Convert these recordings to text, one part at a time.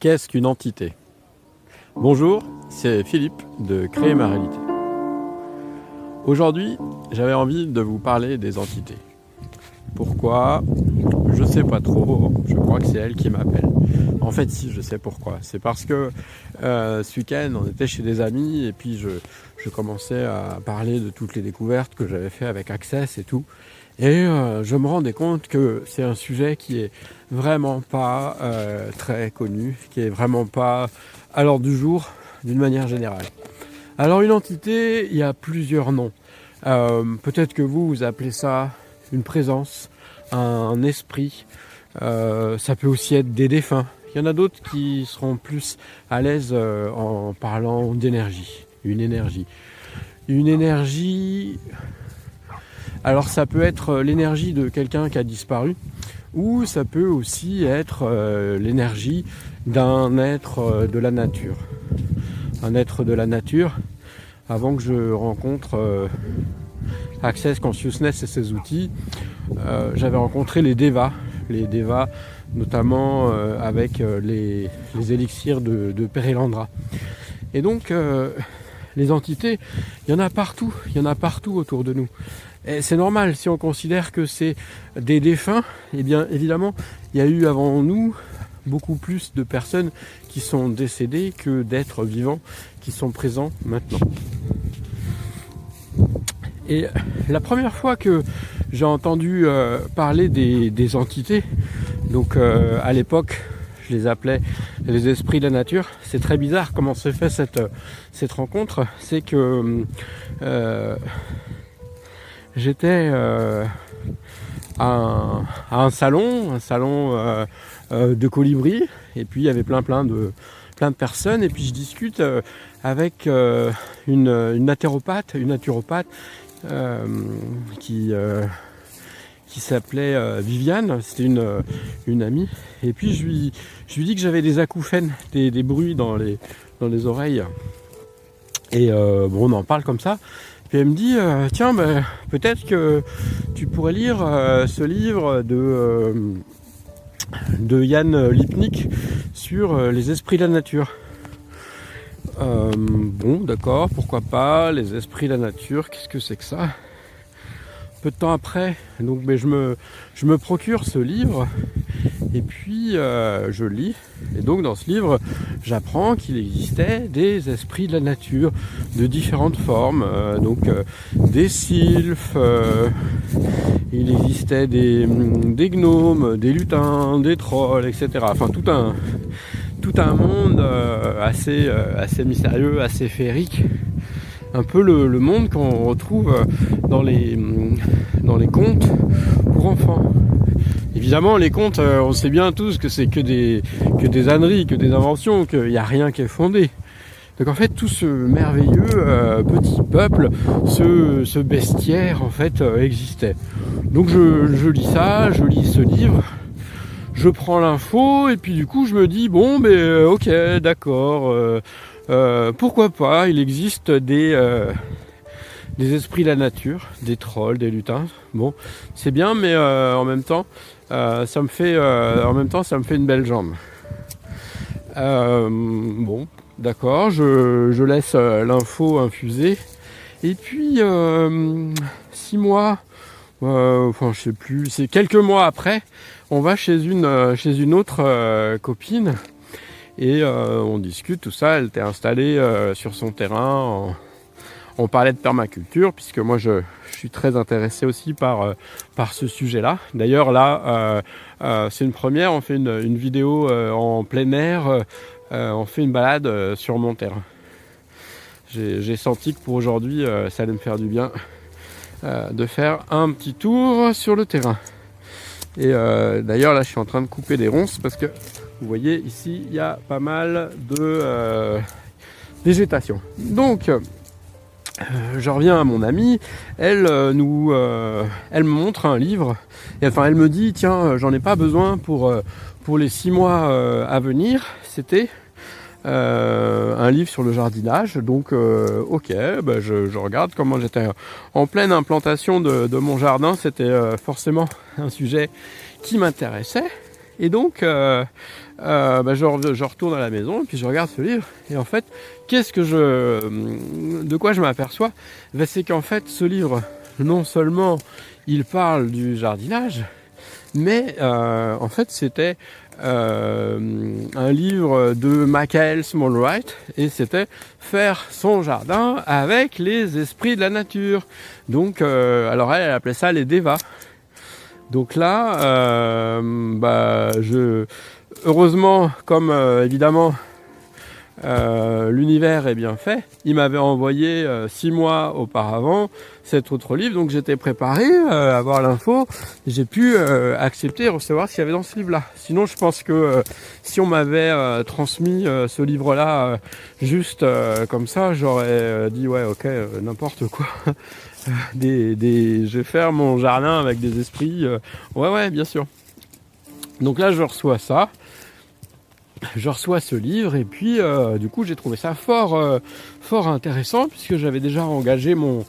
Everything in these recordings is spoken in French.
Qu'est-ce qu'une entité? Bonjour, c'est Philippe de Créer ma réalité. Aujourd'hui, j'avais envie de vous parler des entités. Pourquoi? Je sais pas trop, je crois que c'est elle qui m'appelle. En fait, si, je sais pourquoi. C'est parce que euh, ce week-end, on était chez des amis et puis je, je commençais à parler de toutes les découvertes que j'avais fait avec Access et tout. Et euh, je me rendais compte que c'est un sujet qui est vraiment pas euh, très connu, qui est vraiment pas à l'ordre du jour d'une manière générale. Alors une entité, il y a plusieurs noms. Euh, peut-être que vous, vous appelez ça une présence, un esprit. ça peut aussi être des défunts. Il y en a d'autres qui seront plus à l'aise en parlant d'énergie. Une énergie. Une énergie, alors ça peut être euh, l'énergie de quelqu'un qui a disparu, ou ça peut aussi être euh, l'énergie d'un être euh, de la nature. Un être de la nature, avant que je rencontre Access Consciousness et ses outils, j'avais rencontré les Devas, les Devas notamment avec les, élixirs de, de Perilandra. Et donc les entités, il y en a partout, il y en a partout autour de nous. Et c'est normal, si on considère que c'est des défunts, eh bien évidemment, il y a eu avant nous beaucoup plus de personnes qui sont décédées que d'êtres vivants qui sont présents maintenant. Et la première fois que j'ai entendu euh, parler des, entités, donc euh, à l'époque je les appelais les esprits de la nature. C'est très bizarre comment s'est fait cette, cette rencontre. C'est que euh, j'étais euh, à, un, salon, un salon euh, de colibri, et puis il y avait plein plein de plein de personnes, et puis je discute avec une, une naturopathe, une naturopathe qui qui s'appelait euh, Viviane, c'était une, euh, une amie. Et puis je lui, je lui dis que j'avais des acouphènes, des, bruits dans les, dans les oreilles. Et euh, bon, on en parle comme ça. Puis elle me dit, tiens, ben, peut-être que tu pourrais lire ce livre de, de Yann Lipnik sur les esprits de la nature. bon, d'accord, pourquoi pas, les esprits de la nature, qu'est-ce que c'est que ça? Peu de temps après, donc mais je me, procure ce livre et puis euh, je lis. Et donc dans ce livre, j'apprends qu'il existait des esprits de la nature de différentes formes. Euh, donc euh, des sylphes, il existait des, des, gnomes, des lutins, des trolls, etc. Enfin tout un, tout un monde assez, assez mystérieux, assez féerique un peu le, monde qu'on retrouve dans les, dans les contes pour enfants. Évidemment, les contes, euh, on sait bien tous que c'est que des, que des âneries, que des inventions, qu'il n'y a rien qui est fondé. Donc en fait, tout ce merveilleux euh, petit peuple, ce, bestiaire, en fait, euh, existait. Donc je, je, lis ça, je lis ce livre, je prends l'info, et puis du coup, je me dis, bon, ben ok, d'accord, pourquoi pas Il existe des, des esprits de la nature, des trolls, des lutins. Bon, c'est bien, mais euh, en même temps, ça me fait, en même temps, ça me fait une belle jambe. bon, d'accord, je, laisse l'info infuser. Et puis six mois, enfin je sais plus, c'est quelques mois après, on va chez une, chez une autre copine et euh, on discute, tout ça. Elle était installée euh, sur son terrain. On, parlait de permaculture, puisque moi je, suis très intéressé aussi par, euh, ce sujet-là. D'ailleurs là, c'est une première, on fait une, vidéo en plein air, on fait une balade sur mon terrain. J'ai senti que pour aujourd'hui, ça allait me faire du bien de faire un petit tour sur le terrain. Et d'ailleurs là, je suis en train de couper des ronces parce que vous voyez ici, il y a pas mal de euh, végétation. Donc, euh, je reviens à mon amie, elle euh, nous, elle me montre un livre, et enfin elle me dit tiens j'en ai pas besoin pour pour les six mois à venir. C'était un livre sur le jardinage, donc ok, bah, je, regarde comment j'étais en pleine implantation de mon jardin, c'était forcément un sujet qui m'intéressait. Et donc, euh, euh, bah, je, retourne à la maison et puis je regarde ce livre. Et en fait, qu'est-ce que je, de quoi je m'aperçois? Bah, C'est qu'en fait, ce livre, non seulement il parle du jardinage, mais euh, en fait, c'était un livre de Michael Smallwright et c'était faire son jardin avec les esprits de la nature. Donc, alors elle, elle appelait ça les devas. Donc là, euh, bah, je, heureusement, comme euh, évidemment euh, l'univers est bien fait, il m'avait envoyé six mois auparavant cet autre livre, donc j'étais préparé à avoir l'info, j'ai pu accepter et recevoir ce qu'il y avait dans ce livre-là. Sinon, je pense que si on m'avait transmis ce livre-là juste comme ça, j'aurais dit ouais, ok, n'importe quoi. des, des, je vais faire mon jardin avec des esprits. Euh, ouais, ouais, bien sûr. Donc là, je reçois ça. Je reçois ce livre et puis euh, du coup j'ai trouvé ça fort, euh, fort intéressant puisque j'avais déjà engagé mon,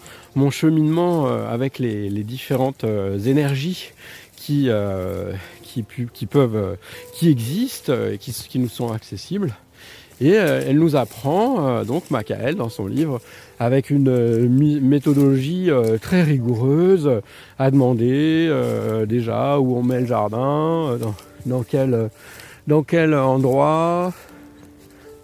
cheminement avec les, différentes énergies qui, peuvent, qui existent et qui, nous sont accessibles. Et euh, elle nous apprend, euh, donc Macaël dans son livre, avec une euh, méthodologie très rigoureuse, à demander déjà où on met le jardin, dans, quel, dans quel endroit,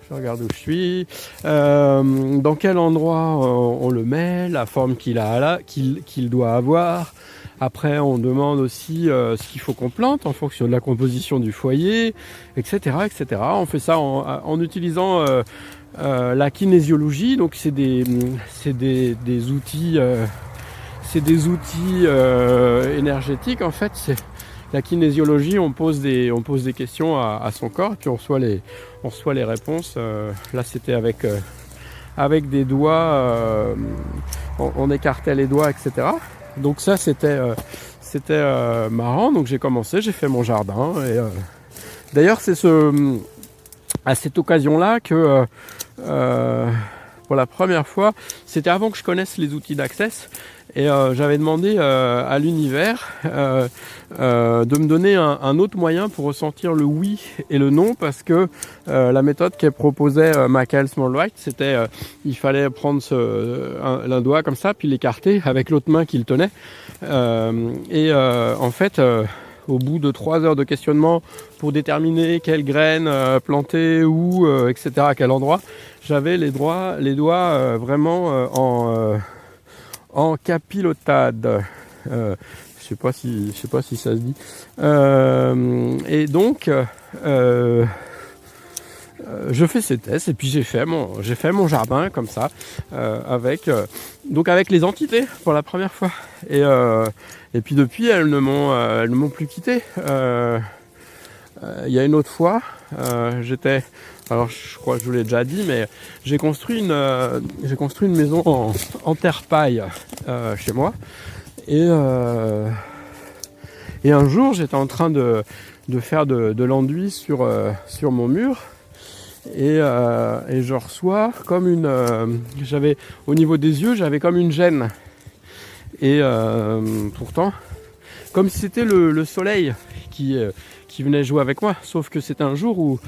je regarde où je suis. dans quel endroit on, le met, la forme qu'il a là, qu'il doit avoir, après, on demande aussi euh, ce qu'il faut qu'on plante en fonction de la composition du foyer, etc., etc. On fait ça en, utilisant euh, euh, la kinésiologie. Donc, c'est des, des, outils, c'est des outils énergétiques. En fait, la kinésiologie. On pose des, on pose des questions à, son corps, puis on reçoit les, on reçoit les réponses. là, c'était avec avec des doigts, on, écartait les doigts, etc. Donc ça c'était euh, c'était euh, marrant. Donc j'ai commencé, j'ai fait mon jardin. Et euh, d'ailleurs c'est ce à cette occasion-là que pour la première fois, c'était avant que je connaisse les outils d'access, et euh, j'avais demandé euh, à l'univers euh, de me donner un, autre moyen pour ressentir le oui et le non parce que la méthode qu'elle proposait Michael Smallwhite, c'était il fallait prendre l'un doigt comme ça puis l'écarter avec l'autre main qu'il tenait. et en fait au bout de trois heures de questionnement pour déterminer quelle graine planter, où, etc., à quel endroit, j'avais les, les doigts vraiment en, en capilotade. Euh, je sais pas si je sais pas si ça se dit. Euh, et donc euh, je fais ces tests et puis j'ai fait mon j'ai fait mon jardin comme ça avec donc avec les entités pour la première fois et et puis depuis elles ne m'ont ne m'ont plus quitté. Il y a une autre fois j'étais alors je crois que je vous l'ai déjà dit, mais j'ai construit une, euh, j'ai construit une maison en, terre paille euh, chez moi. Et, euh, et un jour j'étais en train de, de faire de, l'enduit sur, sur mon mur. Et, et, je reçois comme une. j'avais au niveau des yeux, j'avais comme une gêne. Et pourtant, comme si c'était le, le, soleil qui, qui venait jouer avec moi. Sauf que c'était un jour où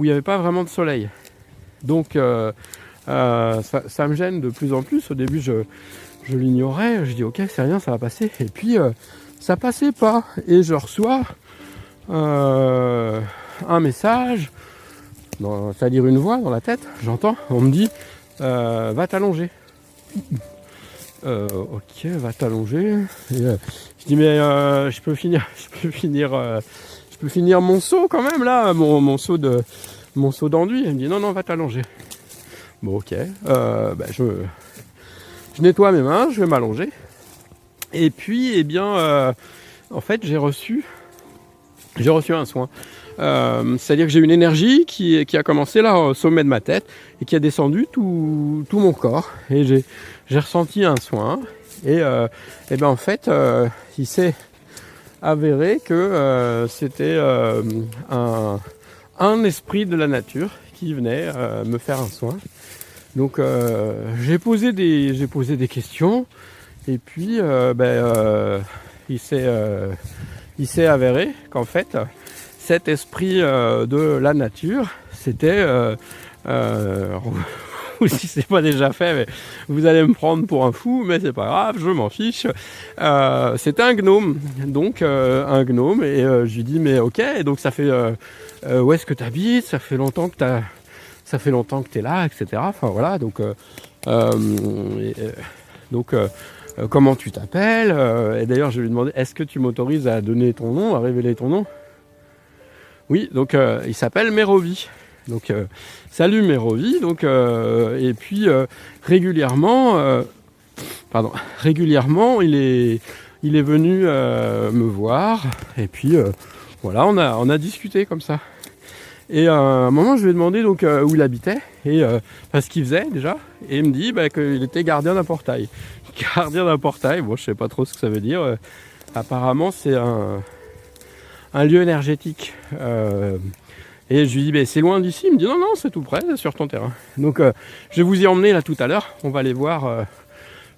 il n'y avait pas vraiment de soleil. Donc euh, euh, ça, me gêne de plus en plus. Au début, je, l'ignorais. Je dis ok, c'est rien, ça va passer. Et puis euh, ça passait pas. Et je reçois un message, c'est-à-dire une voix dans la tête. J'entends. On me dit va t'allonger. ok, va t'allonger. je dis mais je peux finir, je peux finir je peux finir mon seau quand même là, mon, seau de mon seau d'enduit. Elle me dit non non va t'allonger. Bon ok, euh, ben, je, je nettoie mes mains, je vais m'allonger. Et puis eh bien euh, en fait j'ai reçu j'ai reçu un soin. Euh, c'est-à-dire que j'ai une énergie qui, qui, a commencé là au sommet de ma tête et qui a descendu tout, tout mon corps. Et j'ai ressenti un soin. Et, et ben en fait, il s'est avéré que euh, c'était euh, un, esprit de la nature qui venait euh, me faire un soin. Donc j'ai posé des posé des questions et puis ben, il s'est il s'est avéré qu'en fait cet esprit de la nature, c'était ou si c'est pas déjà fait, mais vous allez me prendre pour un fou, mais c'est pas grave, je m'en fiche. Euh, c'était un gnome, donc euh, un gnome, et euh, je lui dis mais ok, donc ça fait où est-ce que tu habites Ça fait longtemps que t'as, ça fait longtemps que t'es là, etc. Enfin voilà, donc donc comment tu t'appelles Et d'ailleurs je lui ai demandé est-ce que tu m'autorises à donner ton nom, à révéler ton nom? Oui, donc il s'appelle Mérovi. Donc euh, salut Mérovie, donc euh, et puis euh, régulièrement, pardon, régulièrement il est il est venu me voir et puis voilà on a on a discuté comme ça. Et à un moment je lui ai demandé donc où il habitait et ce qu'il faisait déjà et il me dit bah, qu'il était gardien d'un portail. Gardien d'un portail, bon je sais pas trop ce que ça veut dire. apparemment c'est un un lieu énergétique. Et je lui dis, ben, c'est loin d'ici. Il me dit, non, non, c'est tout près, c'est sur ton terrain. Donc, euh, je vais vous y emmener là tout à l'heure. On va aller voir euh,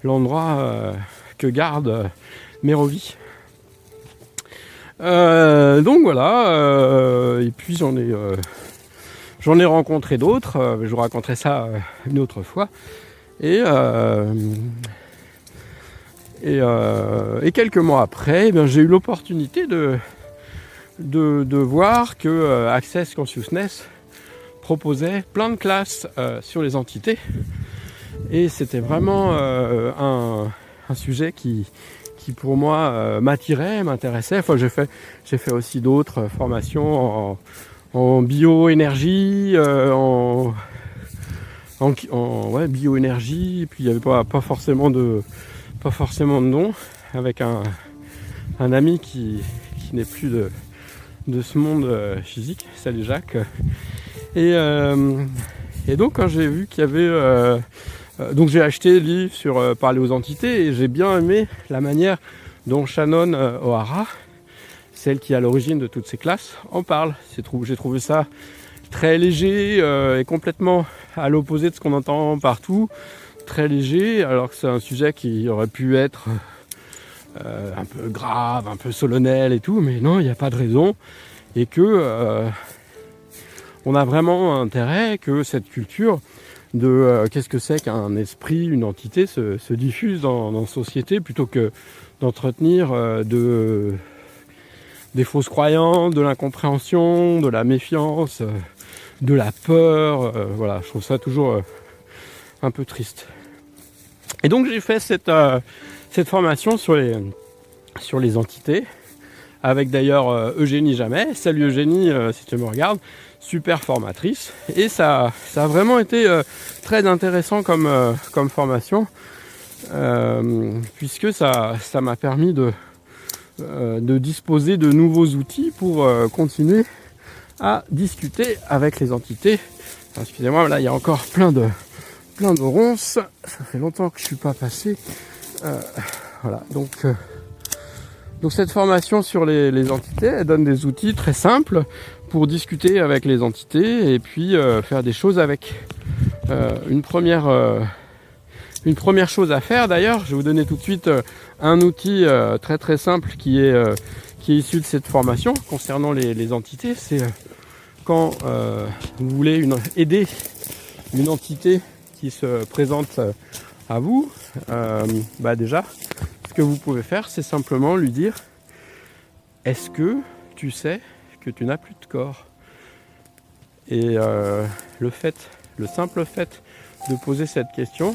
l'endroit euh, que garde Mérovie. donc voilà. et puis j'en ai, j'en ai rencontré d'autres. je vous raconterai ça une autre fois. Et, et, quelques mois après, eh j'ai eu l'opportunité de voir que euh, Access Consciousness proposait plein de classes euh, sur les entités. Et c'était vraiment euh, un, sujet qui, pour moi m'attirait, m'intéressait. Enfin, j'ai fait, aussi d'autres formations en, bioénergie, en, bioénergie, puis il n'y avait pas, forcément de pas forcément de nom, avec un, ami qui, n'est plus de, ce monde euh, physique. Salut Jacques. Et, euh, et donc quand j'ai vu qu'il y avait... Euh, donc j'ai acheté le livre sur parler aux entités et j'ai bien aimé la manière dont Shannon O'Hara, celle qui est à l'origine de toutes ces classes, en parle. J'ai trouvé ça très léger et complètement à l'opposé de ce qu'on entend partout. Très léger, alors que c'est un sujet qui aurait pu être euh, un peu grave, un peu solennel et tout, mais non, il n'y a pas de raison. Et que euh, on a vraiment intérêt que cette culture de euh, qu'est-ce que c'est qu'un esprit, une entité se, diffuse dans, la société plutôt que d'entretenir de, des fausses croyances, de l'incompréhension, de la méfiance, de la peur. voilà, je trouve ça toujours un peu triste. Et donc j'ai fait cette, cette formation sur les, sur les entités, avec d'ailleurs euh, Eugénie Jamais. Salut Eugénie, euh, si tu me regardes, super formatrice. Et ça, ça a vraiment été euh, très intéressant comme, comme formation, puisque ça, ça m'a permis de, de disposer de nouveaux outils pour continuer à discuter avec les entités. Excusez-moi, là il y a encore plein de plein de ronces. Ça fait longtemps que je suis pas passé. Euh, voilà, donc, euh, donc cette formation sur les, entités, elle donne des outils très simples pour discuter avec les entités et puis euh, faire des choses avec. une, première, une première chose à faire d'ailleurs, je vais vous donner tout de suite un outil très très simple qui est, qui est issu de cette formation concernant les, entités. C'est quand vous voulez une, aider une entité qui se présente à vous, euh, bah déjà, ce que vous pouvez faire, c'est simplement lui dire Est-ce que tu sais que tu n'as plus de corps? Et euh, le fait, le simple fait de poser cette question,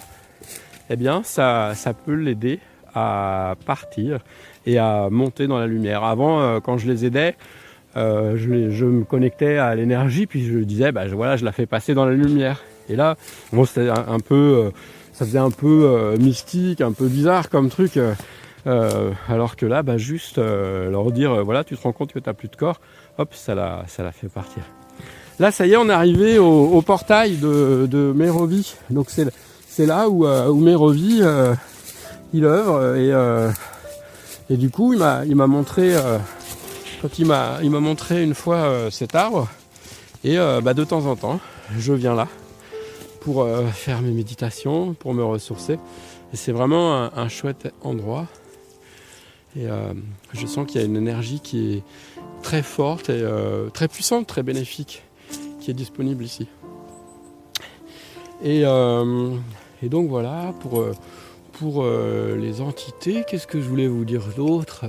eh bien, ça, ça peut l'aider à partir et à monter dans la lumière. Avant, euh, quand je les aidais, je, me connectais à l'énergie, puis je disais, bah, voilà, je la fais passer dans la lumière. Et là, bon, c'était un, peu ça faisait un peu euh, mystique, un peu bizarre comme truc. Euh, euh, alors que là, bah, juste leur dire, voilà, tu te rends compte que tu n'as plus de corps, hop, ça la, ça la fait partir. Là, ça y est, on est arrivé au, portail de, de Mérovie. Donc c'est, là où, où Mérovie, il œuvre. Et, du coup, il m'a, il m'a montré, il m'a, il m'a montré une fois cet arbre. Et bah, de temps en temps, je viens là pour euh, faire mes méditations, pour me ressourcer. C'est vraiment un, chouette endroit. Et je sens qu'il y a une énergie qui est très forte et très puissante, très bénéfique, qui est disponible ici. Et, donc voilà, pour, pour les entités, qu'est-ce que je voulais vous dire d'autre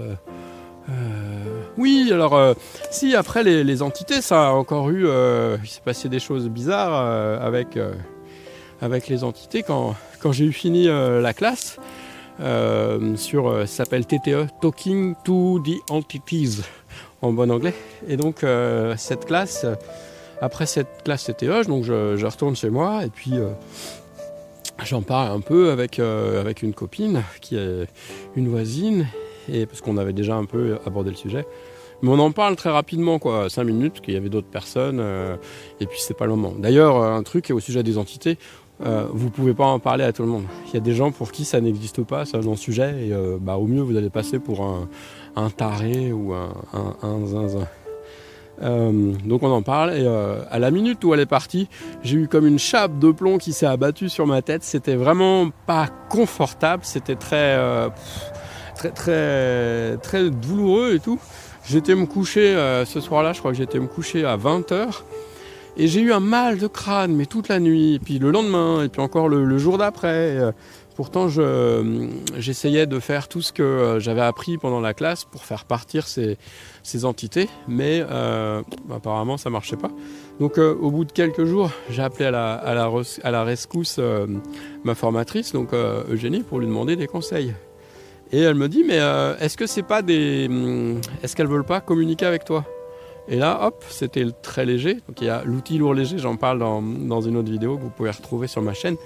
oui, alors si après les, entités, ça a encore eu, il s'est passé des choses bizarres avec avec les entités quand, quand j'ai eu fini euh, la classe. Euh, sur, euh, s'appelle TTE, Talking to the Entities en bon anglais. Et donc cette classe, après cette classe TTE, donc je, retourne chez moi et puis j'en parle un peu avec, avec une copine qui est une voisine, et parce qu'on avait déjà un peu abordé le sujet. Mais on en parle très rapidement, quoi, 5 minutes, qu'il y avait d'autres personnes, et puis c'est pas le moment. D'ailleurs, un truc au sujet des entités, euh, vous pouvez pas en parler à tout le monde. Il y a des gens pour qui ça n'existe pas, ça, dans sujet, et euh, bah, au mieux vous allez passer pour un, taré ou un, zinzin. Euh, donc on en parle et à la minute où elle est partie, j'ai eu comme une chape de plomb qui s'est abattue sur ma tête. C'était vraiment pas confortable, c'était très, très, très, très douloureux et tout. J'étais me coucher ce soir-là, je crois que j'étais me coucher à 20h. Et j'ai eu un mal de crâne, mais toute la nuit, et puis le lendemain, et puis encore le, jour d'après. Euh, pourtant, j'essayais de faire tout ce que euh, j'avais appris pendant la classe pour faire partir ces, entités, mais euh, apparemment ça marchait pas. Donc au bout de quelques jours, j'ai appelé à la rescousse ma formatrice, donc Eugénie, pour lui demander des conseils. Et elle me dit, mais est-ce que c'est pas des... Hum, est-ce qu'elles veulent pas communiquer avec toi? Et là, hop, c'était très léger. Donc il y a l'outil lourd léger, j'en parle dans, une autre vidéo que vous pouvez retrouver sur ma chaîne.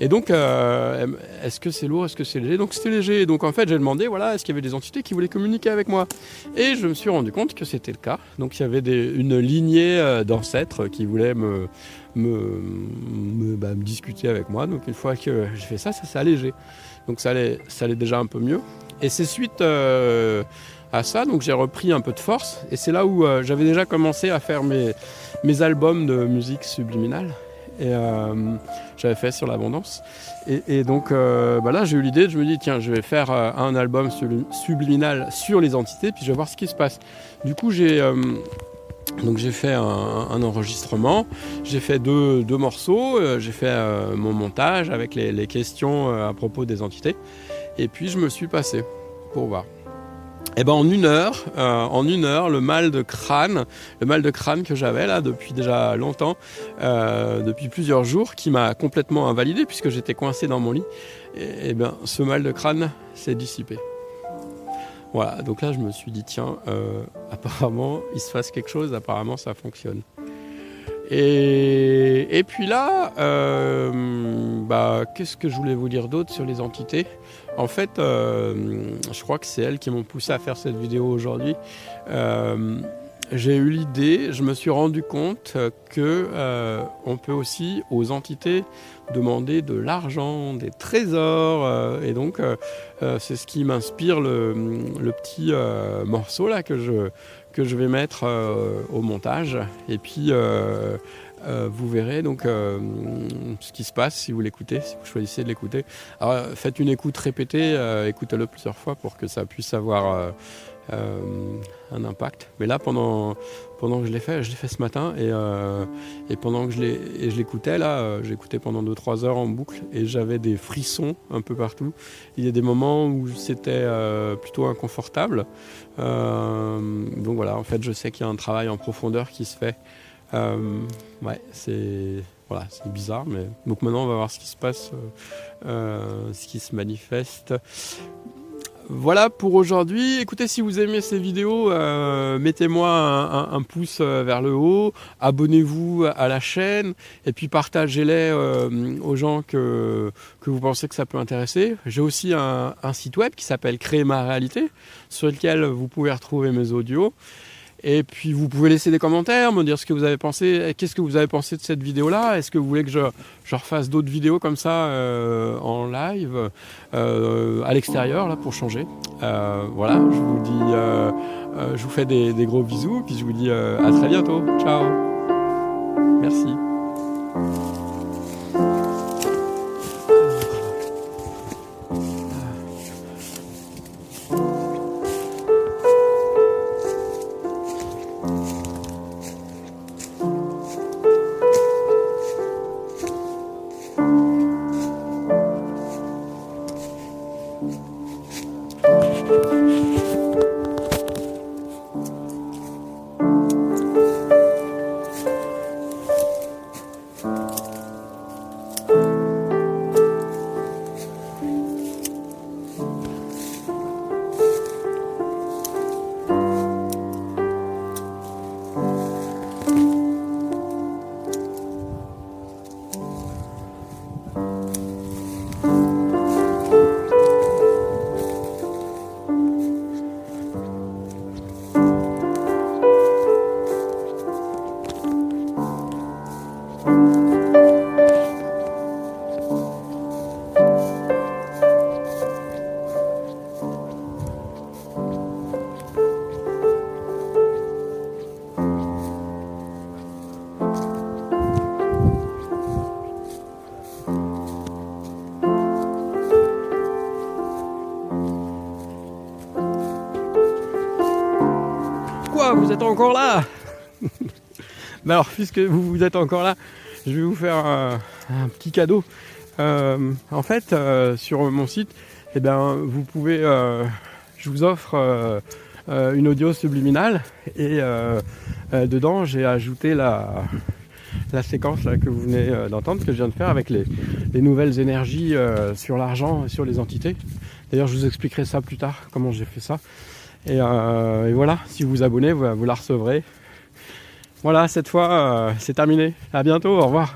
Et donc, euh, est-ce que c'est lourd, est-ce que c'est léger? Donc c'était léger. Donc en fait, j'ai demandé, voilà, est-ce qu'il y avait des entités qui voulaient communiquer avec moi? Et je me suis rendu compte que c'était le cas. Donc il y avait une lignée euh, d'ancêtres qui voulaient me, me, bah, discuter avec moi. Donc une fois que j'ai fait ça, ça s'est allégé. Donc ça allait, ça allait déjà un peu mieux. Et c'est suite... Euh, à ça, donc j'ai repris un peu de force. Et c'est là où euh, j'avais déjà commencé à faire mes, mes albums de musique subliminale. Et euh, j'avais fait sur l'abondance. Et, donc euh, bah là, j'ai eu l'idée, je me dis, tiens, je vais faire un album subliminal sur les entités, puis je vais voir ce qui se passe. Du coup, j'ai donc fait un, enregistrement, j'ai fait deux, deux morceaux, j'ai fait mon montage avec les questions à propos des entités, et puis je me suis passé pour voir. Eh ben en une heure, euh, en une heure, le mal de crâne, le mal de crâne que j'avais là depuis déjà longtemps, euh, depuis plusieurs jours, qui m'a complètement invalidé puisque j'étais coincé dans mon lit. Et, et ben ce mal de crâne s'est dissipé. Voilà, donc là je me suis dit tiens, euh, apparemment il se passe quelque chose, apparemment ça fonctionne. Et, et puis là, bah, qu'est-ce que je voulais vous dire d'autre sur les entités? En fait, euh, je crois que c'est elles qui m'ont poussé à faire cette vidéo aujourd'hui. Euh, j'ai eu l'idée, je me suis rendu compte que euh, on peut aussi aux entités demander de l'argent, des trésors, et donc c'est ce qui m'inspire le, petit morceau là que je que je vais mettre au montage. Et puis euh, vous verrez donc euh, ce qui se passe si vous l'écoutez, si vous choisissez de l'écouter. Alors faites une écoute répétée, euh, écoutez-le plusieurs fois pour que ça puisse avoir un impact. Mais là, pendant, pendant que je l'ai fait, je l'ai fait ce matin et, et pendant que je l'écoutais, là, j'écoutais pendant 2-3 heures en boucle et j'avais des frissons un peu partout. Il y a des moments où c'était plutôt inconfortable. donc voilà, en fait, je sais qu'il y a un travail en profondeur qui se fait. Euh, c'est voilà, bizarre, mais donc maintenant on va voir ce qui se passe, euh, euh, ce qui se manifeste. Voilà pour aujourd'hui. Écoutez, si vous aimez ces vidéos, mettez-moi un, pouce vers le haut, abonnez-vous à la chaîne et puis partagez-les aux gens que, que vous pensez que ça peut intéresser. J'ai aussi un, un site web qui s'appelle Créer ma réalité, sur lequel vous pouvez retrouver mes audios. Et puis vous pouvez laisser des commentaires, me dire ce que vous avez pensé, qu'est-ce que vous avez pensé de cette vidéo-là? Est-ce que vous voulez que je, refasse d'autres vidéos comme ça euh, en live, euh, à l'extérieur, là, pour changer? Euh, Voilà, je vous dis, je vous fais des, gros bisous, puis je vous dis à très bientôt. Ciao Merci. Encore là Alors, puisque vous, êtes encore là, je vais vous faire un, petit cadeau. Euh, en fait, euh, sur mon site, eh ben, vous pouvez, euh, je vous offre une audio subliminale et dedans, j'ai ajouté la, la séquence que vous venez d'entendre, que je viens de faire avec les, nouvelles énergies sur l'argent et sur les entités. D'ailleurs, je vous expliquerai ça plus tard, comment j'ai fait ça. Euh, et, voilà, si vous vous abonnez, vous, la recevrez. Voilà, cette fois, euh, c'est terminé. À bientôt, au revoir.